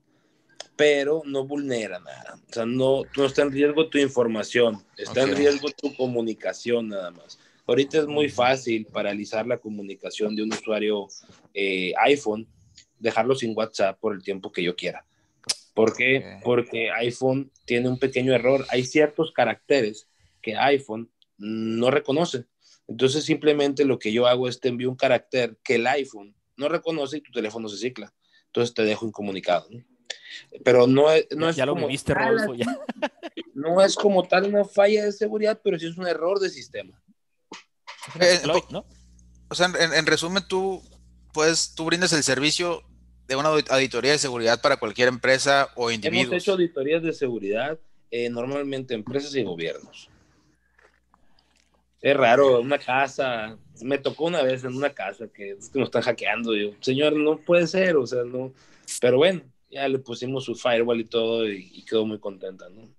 pero no vulnera nada. O sea, no, no está en riesgo tu información, está en riesgo tu comunicación nada más. Ahorita es muy fácil paralizar la comunicación de un usuario eh, iPhone, dejarlo sin WhatsApp por el tiempo que yo quiera. ¿Por qué? Porque iPhone tiene un pequeño error. Hay ciertos caracteres que iPhone no reconoce. Entonces simplemente lo que yo hago es te envío un carácter que el iPhone no reconoce y tu teléfono se cicla. Entonces te dejo incomunicado. ¿no? Pero no es, no Ya, es ya lo como, viviste, Rodolfo. ya. <laughs> no es como tal una falla de seguridad, pero sí es un error de sistema. Eh, ¿no? O sea, en, en resumen, tú puedes, tú brindas el servicio de una audit- auditoría de seguridad para cualquier empresa o Hemos individuos. hecho auditorías de seguridad, eh, normalmente empresas y gobiernos. Es raro, una casa, me tocó una vez en una casa que, es que nos están hackeando. Yo, señor, no puede ser, o sea, no. Pero bueno, ya le pusimos su firewall y todo y, y quedó muy contenta, ¿no?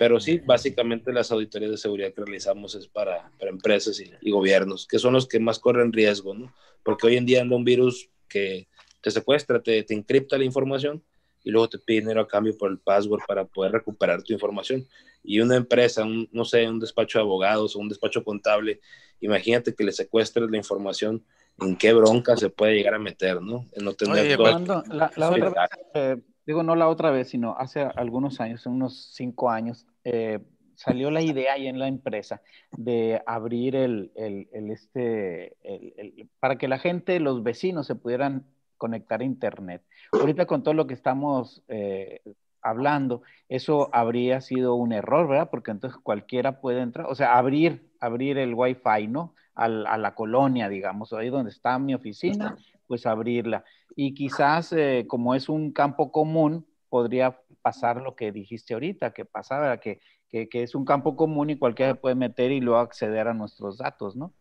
Pero sí, básicamente las auditorías de seguridad que realizamos es para, para empresas y, y gobiernos, que son los que más corren riesgo, ¿no? Porque hoy en día anda un virus que te secuestra, te, te encripta la información y luego te pide dinero a cambio por el password para poder recuperar tu información. Y una empresa, un, no sé, un despacho de abogados o un despacho contable, imagínate que le secuestres la información, en qué bronca se puede llegar a meter, ¿no? En no tener Oye, todo la, la otra vez, eh, digo no la otra vez, sino hace algunos años, unos cinco años, eh, salió la idea ahí en la empresa de abrir el, el, el este, el- el- para que la gente, los vecinos se pudieran conectar a internet. Ahorita con todo lo que estamos eh, hablando, eso habría sido un error, ¿verdad? Porque entonces cualquiera puede entrar, o sea, abrir, abrir el Wi-Fi, ¿no? Al- a la colonia, digamos, ahí donde está mi oficina, pues abrirla. Y quizás eh, como es un campo común, podría pasar lo que dijiste ahorita, que pasaba, que, que, que es un campo común y cualquiera puede meter y luego acceder a nuestros datos, ¿no?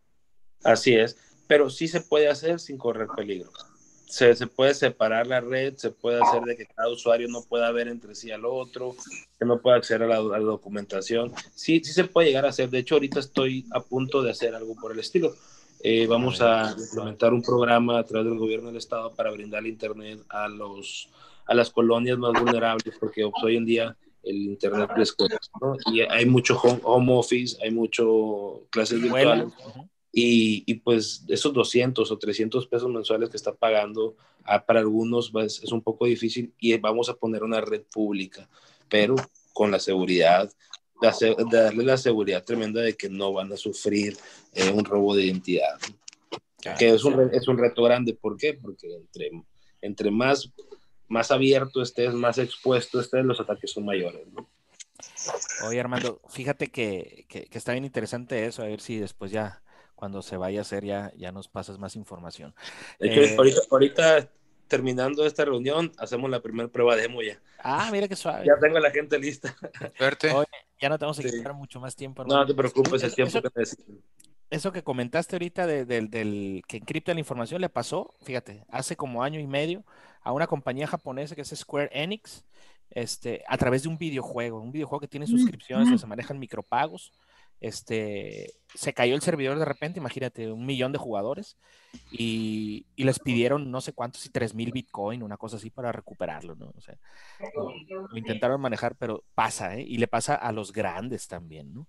Así es, pero sí se puede hacer sin correr peligro. Se, se puede separar la red, se puede hacer de que cada usuario no pueda ver entre sí al otro, que no pueda acceder a la, a la documentación. Sí, sí se puede llegar a hacer. De hecho, ahorita estoy a punto de hacer algo por el estilo. Eh, vamos a implementar un programa a través del gobierno del estado para brindar internet a los a las colonias más vulnerables, porque pues, hoy en día el internet les cuesta, ¿no? Y hay mucho home, home office, hay mucho clases virtuales. Y, y, pues esos 200 o 300 pesos mensuales que está pagando ah, para algunos pues, es un poco difícil y vamos a poner una red pública, pero con la seguridad, de, darle la seguridad tremenda de que no van a sufrir eh, un robo de identidad. Que es un, es un reto grande, ¿por qué? Porque entre, entre más, más abierto estés, más expuesto estés, los ataques son mayores. ¿no? Oye, Armando, fíjate que, que, está bien interesante eso, a ver si después ya, cuando se vaya a hacer, ya, ya nos pasas más información. Eh, ahorita, terminando esta reunión, hacemos la primera prueba demo ya. Ah, mira qué suave. Ya tengo a la gente lista. Oye, ya no tenemos que quitar mucho más tiempo. No, no te preocupes, el tiempo que necesito eso que comentaste ahorita del que encripta la información le pasó, fíjate, hace como año y medio a una compañía japonesa que es Square Enix, este, a través de un videojuego, un videojuego que tiene suscripciones, que se manejan micropagos. Este, se cayó el servidor de repente, imagínate, un millón de jugadores y, les pidieron no sé cuántos y tres mil bitcoin, una cosa así para recuperarlo, ¿no? O sea, lo, intentaron manejar, pero pasa, ¿eh? Y le pasa a los grandes también, ¿no?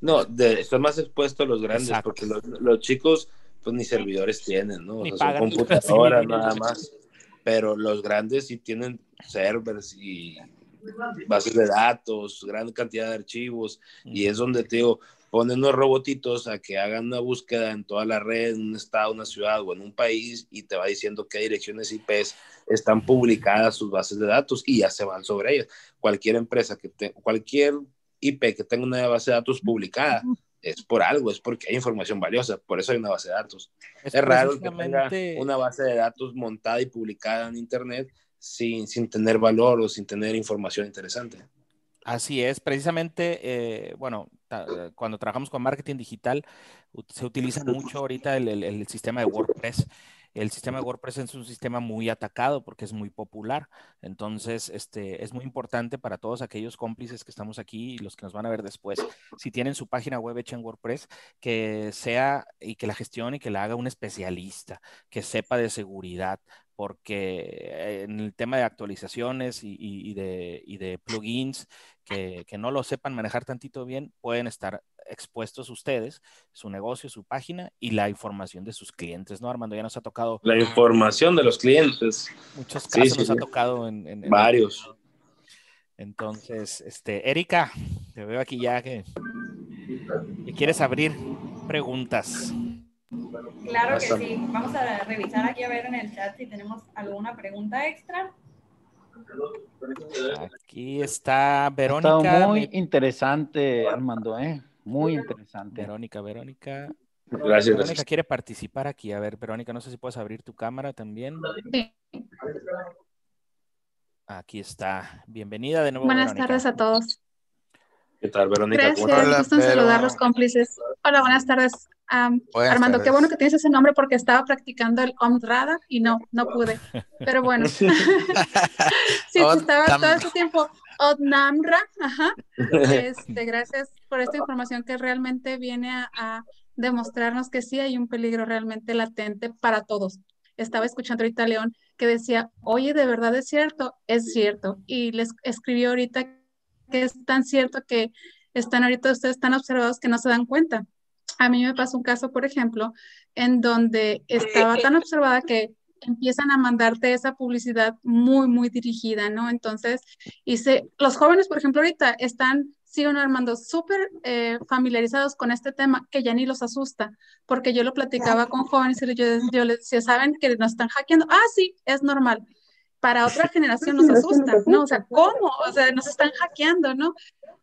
No, de, están más expuestos los grandes, porque los, chicos, pues ni servidores tienen, ¿no? O sea, son computadoras <laughs> nada más. Pero los grandes sí tienen servers y bases de datos, gran cantidad de archivos, y es donde te digo, ponen unos robotitos a que hagan una búsqueda en toda la red, en un estado, una ciudad o en un país, y te va diciendo qué direcciones IPs están publicadas sus bases de datos y ya se van sobre ellas. Cualquier empresa que te, cualquier IP que tenga una base de datos publicada es por algo, es porque hay información valiosa, por eso hay una base de datos. Es, raro que tenga una base de datos montada y publicada en Internet sin, sin tener valor o sin tener información interesante. Así es, precisamente, eh, bueno, cuando trabajamos con marketing digital, se utiliza mucho ahorita el, el sistema de WordPress el sistema de WordPress es un sistema muy atacado porque es muy popular. Entonces, este, es muy importante para todos aquellos cómplices que estamos aquí y los que nos van a ver después, si tienen su página web hecha en WordPress, que sea y que la gestione y que la haga un especialista, que sepa de seguridad, porque en el tema de actualizaciones y, de, plugins que, que, no lo sepan manejar tantito bien, pueden estar expuestos ustedes, su negocio, su página y la información de sus clientes, ¿no, Armando? Ya nos ha tocado. La información de los clientes. Muchos casos nos ha tocado en, varios. Entonces, este, Erika, te veo aquí ya que, quieres abrir preguntas. Claro que sí. Vamos a revisar aquí a ver en el chat si tenemos alguna pregunta extra. Aquí está Verónica. Muy interesante, Armando, ¿eh? Muy interesante. Verónica, Verónica. Gracias. Verónica quiere participar aquí. A ver, Verónica, no sé si puedes abrir tu cámara también. Sí. Aquí está. Bienvenida de nuevo. Buenas tardes a todos. ¿Qué tal, Verónica? Gracias, gusto saludar a los cómplices. Hola, buenas tardes. Armando, qué bueno que tienes ese nombre porque estaba practicando el Omdrada y no, no pude. Pero bueno. <laughs> sí, estaba todo ese tiempo. Odnamra, ajá. <laughs> Este, gracias por esta información que realmente viene a, demostrarnos que sí hay un peligro realmente latente para todos. Estaba escuchando ahorita a León que decía, oye, de verdad es cierto, es cierto. Y les escribió ahorita que es tan cierto que están ahorita ustedes tan observados que no se dan cuenta. A mí me pasó un caso, por ejemplo, en donde estaba tan observada que empiezan a mandarte esa publicidad muy, muy dirigida, ¿no? Entonces, hice, los jóvenes, por ejemplo, ahorita están, sí, Armando, súper eh, familiarizados con este tema que ya ni los asusta, porque yo lo platicaba con jóvenes y yo, yo les decía, ¿saben que nos están hackeando? Ah, sí, es normal. Para otra generación nos asusta, ¿no? O sea, ¿cómo? O sea, nos están hackeando, ¿no?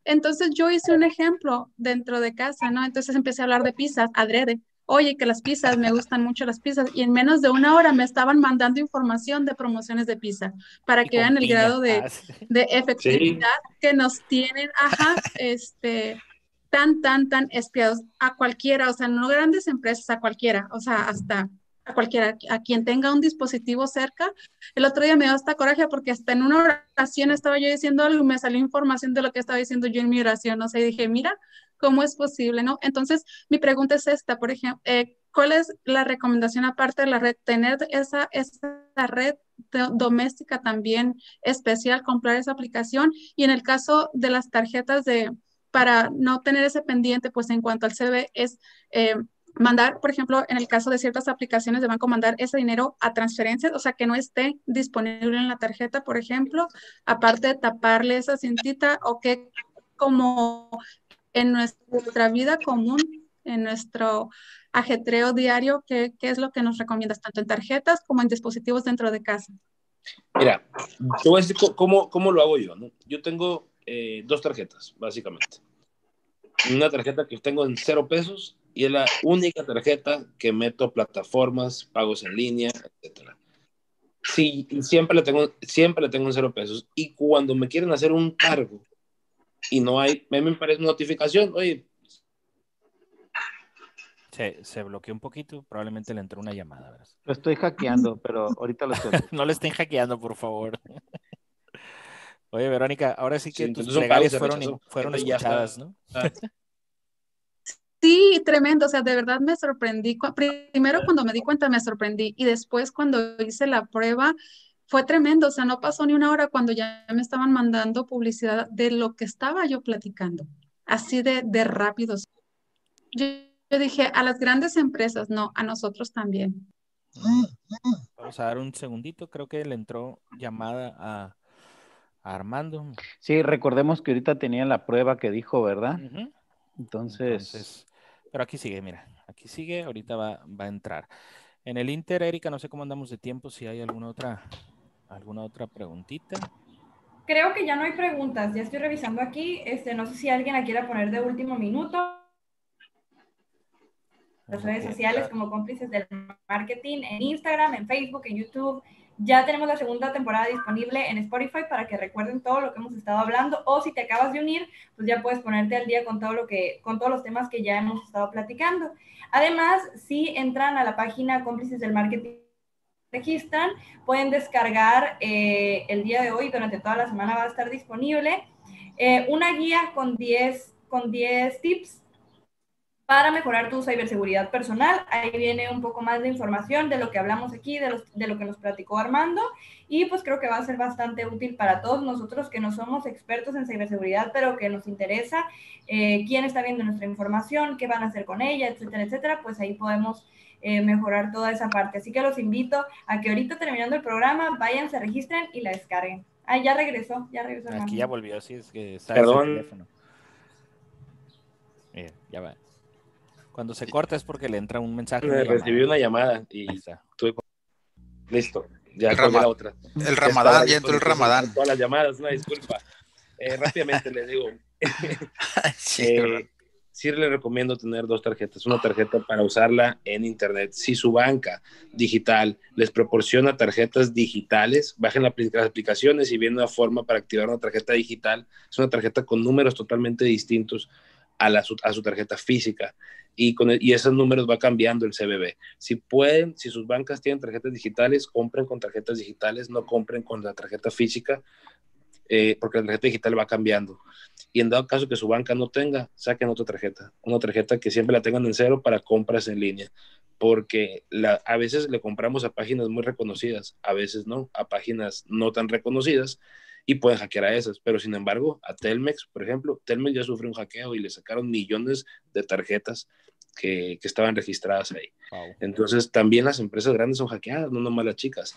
Entonces yo hice un ejemplo dentro de casa, ¿no? Entonces empecé a hablar de pizzas, adrede oye, que las pizzas, me gustan mucho las pizzas, y en menos de una hora me estaban mandando información de promociones de pizza, para que vean el grado de, ah, de efectividad que nos tienen, ajá, este, tan, tan, tan espiados a cualquiera, o sea, no grandes empresas, a cualquiera, o sea, hasta a cualquiera, a quien tenga un dispositivo cerca. El otro día me dio hasta coraje porque hasta en una oración estaba yo diciendo algo y me salió información de lo que estaba diciendo yo en mi oración, o sea, y dije, mira, ¿Cómo es posible? ¿no? Entonces, mi pregunta es esta, por ejemplo, eh, ¿cuál es la recomendación aparte de la red? Tener esa, esa red doméstica también especial, comprar esa aplicación y en el caso de las tarjetas de, para no tener ese pendiente, pues en cuanto al CB es... Eh, mandar, por ejemplo, en el caso de ciertas aplicaciones de banco, mandar ese dinero a transferencias, o sea, que no esté disponible en la tarjeta, por ejemplo, aparte de taparle esa cintita o que como en nuestra vida común, en nuestro ajetreo diario, ¿qué, es lo que nos recomiendas, tanto en tarjetas como en dispositivos dentro de casa? Mira, te voy a decir cómo, cómo lo hago yo. ¿no? Yo tengo eh, dos tarjetas, básicamente. Una tarjeta que tengo en cero pesos y es la única tarjeta que meto plataformas, pagos en línea, etcétera. Sí, siempre le tengo, siempre le tengo en cero pesos. Y cuando me quieren hacer un cargo y no hay, me parece notificación, oye. Se, se bloqueó un poquito, probablemente le entró una llamada. ¿verdad? Lo estoy hackeando, pero ahorita lo estoy. <laughs> no le estén hackeando, por favor. <laughs> Oye, Verónica, ahora sí que tus plegarias fueron, fueron escuchadas, ¿no? Ah. Sí, tremendo, o sea, de verdad me sorprendí. Primero cuando me di cuenta me sorprendí y después cuando hice la prueba fue tremendo, o sea, no pasó ni una hora cuando ya me estaban mandando publicidad de lo que estaba yo platicando, así de, de rápido. Yo, dije, a las grandes empresas, no, a nosotros también. Vamos a dar un segundito, creo que le entró llamada a, Armando. Sí, recordemos que ahorita tenía la prueba que dijo, ¿verdad? Entonces pero aquí sigue, mira, aquí sigue, ahorita va, va a entrar. En el Inter, Erika, no sé cómo andamos de tiempo, si hay alguna otra, alguna otra preguntita. Creo que ya no hay preguntas, ya estoy revisando aquí, este, no sé si alguien la quiera poner de último minuto. Las redes sociales como cómplices del marketing, en Instagram, en Facebook, en YouTube, ya tenemos la segunda temporada disponible en Spotify para que recuerden todo lo que hemos estado hablando o si te acabas de unir, pues ya puedes ponerte al día con todo lo que con todos los temas que ya hemos estado platicando. Además, si entran a la página Cómplices del Marketing registran, pueden descargar eh, el día de hoy, durante toda la semana va a estar disponible, eh, una guía con 10 con 10 tips para mejorar tu ciberseguridad personal. Ahí viene un poco más de información de lo que hablamos aquí, de, lo que nos platicó Armando, y pues creo que va a ser bastante útil para todos nosotros que no somos expertos en ciberseguridad, pero que nos interesa eh, quién está viendo nuestra información, qué van a hacer con ella, etcétera, etcétera, pues ahí podemos eh, mejorar toda esa parte. Así que los invito a que ahorita terminando el programa vayan, se registren y la descarguen. Ah, ya regresó, ya regresó. Aquí ya volvió, así es que está Perdón. el teléfono. ya va. Cuando se corta es porque le entra un mensaje. recibí una llamada y tuve... Listo. Ya el, la otra. el Ramadán, ya entró el Ramadán. Todas las llamadas, una disculpa. Eh, rápidamente le digo. <laughs> Eh, sí, le recomiendo tener dos tarjetas. Una tarjeta para usarla en Internet. Si su banca digital les proporciona tarjetas digitales, bajen las aplicaciones y vienen una forma para activar una tarjeta digital. Es una tarjeta con números totalmente distintos a, la, a su tarjeta física y, con y esos números va cambiando el CBB. Si pueden, si sus bancas tienen tarjetas digitales, compren con tarjetas digitales, no compren con la tarjeta física, eh, porque la tarjeta digital va cambiando. Y en dado caso que su banca no tenga, saquen otra tarjeta, una tarjeta que siempre la tengan en cero para compras en línea, porque a veces le compramos a páginas muy reconocidas, a veces no, a páginas no tan reconocidas y pueden hackear a esas. Pero sin embargo, a Telmex, por ejemplo, Telmex ya sufrió un hackeo y le sacaron millones de tarjetas que, que estaban registradas ahí. Entonces, también las empresas grandes son hackeadas, no nomás las chicas.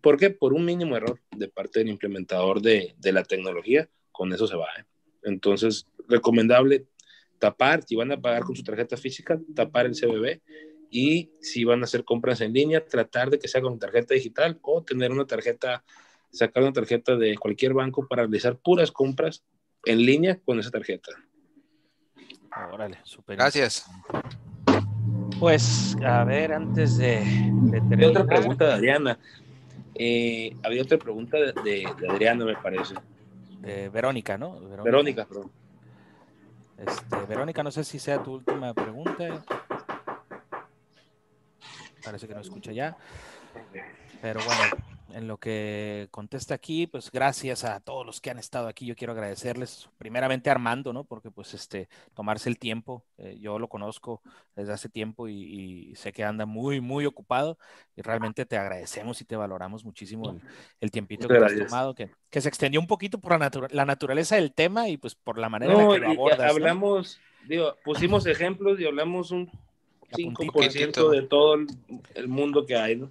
¿Por qué? Por un mínimo error de parte del implementador de, de la tecnología, con eso se va. ¿eh? Entonces, recomendable tapar, si van a pagar con su tarjeta física, tapar el CBB y si van a hacer compras en línea, tratar de que sea con tarjeta digital o tener una tarjeta sacar una tarjeta de cualquier banco para realizar puras compras en línea con esa tarjeta. Órale, súper. Gracias. Pues, a ver, antes de, de otra pregunta de Adriana. Eh, había otra pregunta de, Adriana, me parece. De Verónica, ¿no? Verónica, perdón. Este, Verónica, no sé si sea tu última pregunta. Parece que no escucha ya. Pero bueno, en lo que contesta aquí, pues gracias a todos los que han estado aquí. Yo quiero agradecerles, primeramente a Armando, ¿no? Porque pues este, tomarse el tiempo, eh, yo lo conozco desde hace tiempo y, sé que anda muy, muy ocupado y realmente te agradecemos y te valoramos muchísimo el, tiempito que has tomado, que, que, se extendió un poquito por la, la, naturaleza del tema y pues por la manera en la que lo abordas. Hablamos, digo, pusimos ejemplos y hablamos un 5% de todo el mundo que hay, ¿no?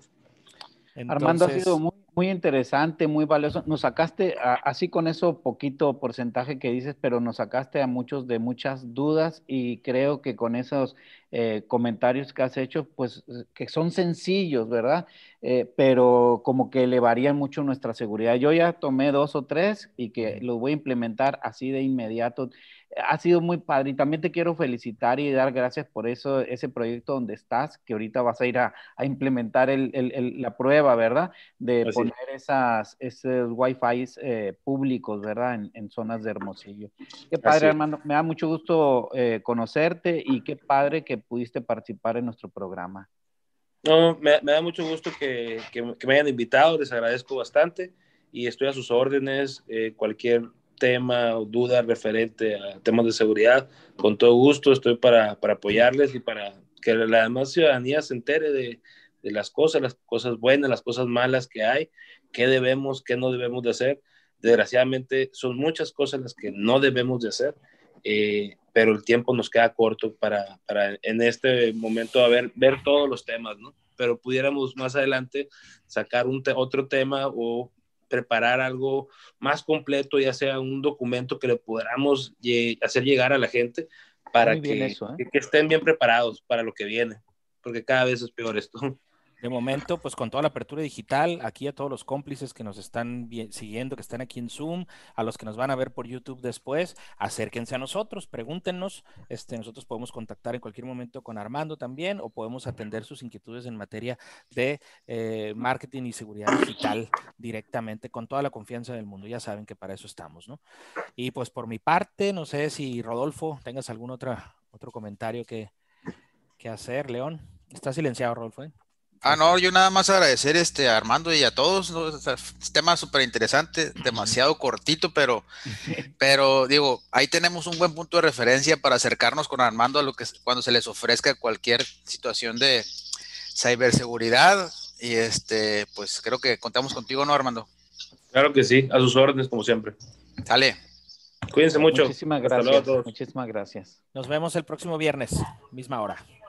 Armando ha sido muy, Muy interesante, muy valioso. Nos sacaste, así con eso poquito porcentaje que dices, pero nos sacaste a muchos de muchas dudas y creo que con esos eh, comentarios que has hecho, pues que son sencillos, ¿verdad? Eh, pero como que elevarían mucho nuestra seguridad. Yo ya tomé dos o tres y que los voy a implementar así de inmediato ha sido muy padre y también te quiero felicitar y dar gracias por eso, ese proyecto donde estás, que ahorita vas a ir a, implementar la prueba, ¿verdad? De poner esas, esos wifi eh, públicos, ¿verdad? En, zonas de Hermosillo. Qué padre, hermano. Me da mucho gusto eh, conocerte y qué padre que pudiste participar en nuestro programa. No, me, da mucho gusto que, me hayan invitado, les agradezco bastante y estoy a sus órdenes. Eh, cualquier tema o duda referente a temas de seguridad, con todo gusto estoy para, apoyarles y para que la demás ciudadanía se entere de, las cosas, las cosas buenas, las cosas malas que hay, qué debemos, qué no debemos de hacer. Desgraciadamente son muchas cosas las que no debemos de hacer, eh, pero el tiempo nos queda corto para, en este momento a ver, ver todos los temas, ¿no? Pero pudiéramos más adelante sacar un otro tema o preparar algo más completo, ya sea un documento que le podamos hacer llegar a la gente para que, ¿eh? que, estén bien preparados para lo que viene, porque cada vez es peor esto. De momento, pues con toda la apertura digital, aquí a todos los cómplices que nos están siguiendo, que están aquí en Zoom, a los que nos van a ver por YouTube después, acérquense a nosotros, pregúntenos. Este, nosotros podemos contactar en cualquier momento con Armando también o podemos atender sus inquietudes en materia de eh, marketing y seguridad digital directamente con toda la confianza del mundo. Ya saben que para eso estamos, ¿no? Y pues por mi parte, no sé si Rodolfo tengas algún otra, otro comentario que, que hacer, León. Está silenciado, Rodolfo. ¿eh? Ah, no, yo nada más agradecer este, a Armando y a todos. ¿no? tema súper interesante, demasiado cortito, pero, <laughs> pero digo, ahí tenemos un buen punto de referencia para acercarnos con Armando a lo que cuando se les ofrezca cualquier situación de ciberseguridad. Y este, pues creo que contamos contigo, ¿no, Armando? Claro que sí, a sus órdenes, como siempre. Dale. Cuídense mucho. Muchísimas gracias. Muchísimas gracias. Nos vemos el próximo viernes, misma hora.